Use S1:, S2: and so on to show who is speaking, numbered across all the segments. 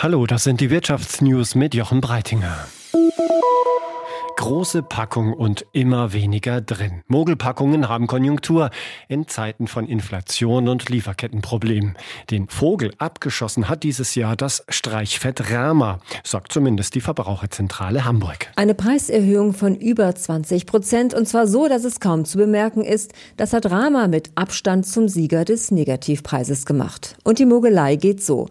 S1: Hallo, das sind die Wirtschaftsnews mit Jochen Breitinger. Große Packung und immer weniger drin. Mogelpackungen haben Konjunktur in Zeiten von Inflation und Lieferkettenproblemen. Den Vogel abgeschossen hat dieses Jahr das Streichfett Rama, sagt zumindest die Verbraucherzentrale Hamburg.
S2: Eine Preiserhöhung von über 20 Prozent und zwar so, dass es kaum zu bemerken ist. Das hat Rama mit Abstand zum Sieger des Negativpreises gemacht. Und die Mogelei geht so.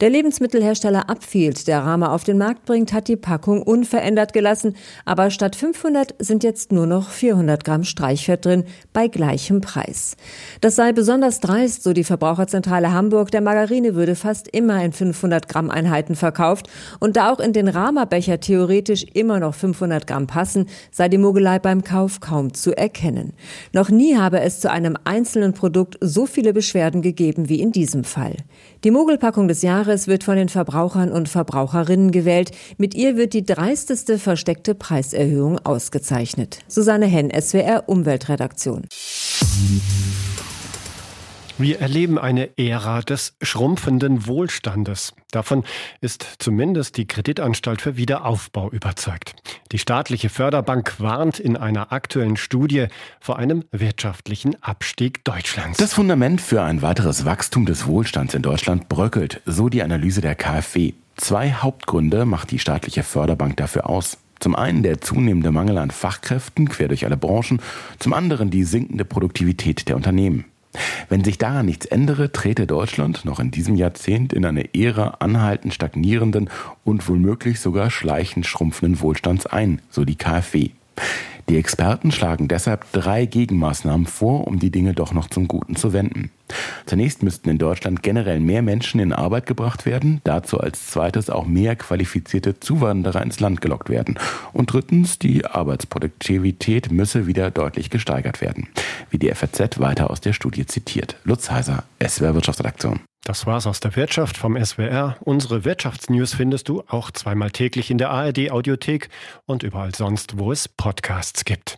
S2: Der Lebensmittelhersteller Upfield, der Rama auf den Markt bringt, hat die Packung unverändert gelassen, aber statt 500 sind jetzt nur noch 400 Gramm Streichfett drin, bei gleichem Preis. Das sei besonders dreist, so die Verbraucherzentrale Hamburg. Der Margarine würde fast immer in 500 Gramm Einheiten verkauft. Und da auch in den Rama-Becher theoretisch immer noch 500 Gramm passen, sei die Mogelei beim Kauf kaum zu erkennen. Noch nie habe es zu einem einzelnen Produkt so viele Beschwerden gegeben wie in diesem Fall. Die Mogelpackung des Jahres wird von den Verbrauchern und Verbraucherinnen gewählt. Mit ihr wird die dreisteste versteckte Preiserhöhung Preiserhöhung ausgezeichnet. Susanne Henn, SWR Umweltredaktion.
S1: Wir erleben eine Ära des schrumpfenden Wohlstandes. Davon ist zumindest die Kreditanstalt für Wiederaufbau überzeugt. Die staatliche Förderbank warnt in einer aktuellen Studie vor einem wirtschaftlichen Abstieg Deutschlands.
S3: Das Fundament für ein weiteres Wachstum des Wohlstands in Deutschland bröckelt, so die Analyse der KfW. Zwei Hauptgründe macht die staatliche Förderbank dafür aus. Zum einen der zunehmende Mangel an Fachkräften quer durch alle Branchen, zum anderen die sinkende Produktivität der Unternehmen. Wenn sich daran nichts ändere, trete Deutschland noch in diesem Jahrzehnt in eine Ära anhaltend stagnierenden und womöglich sogar schleichend schrumpfenden Wohlstands ein, so die KfW. Die Experten schlagen deshalb drei Gegenmaßnahmen vor, um die Dinge doch noch zum Guten zu wenden. Zunächst müssten in Deutschland generell mehr Menschen in Arbeit gebracht werden, dazu als zweites auch mehr qualifizierte Zuwanderer ins Land gelockt werden. Und drittens, die Arbeitsproduktivität müsse wieder deutlich gesteigert werden, wie die FAZ weiter aus der Studie zitiert. Lutz Heiser, SWR Wirtschaftsredaktion.
S1: Das war's aus der Wirtschaft vom SWR. Unsere Wirtschaftsnews findest du auch zweimal täglich in der ARD Audiothek und überall sonst, wo es Podcasts gibt.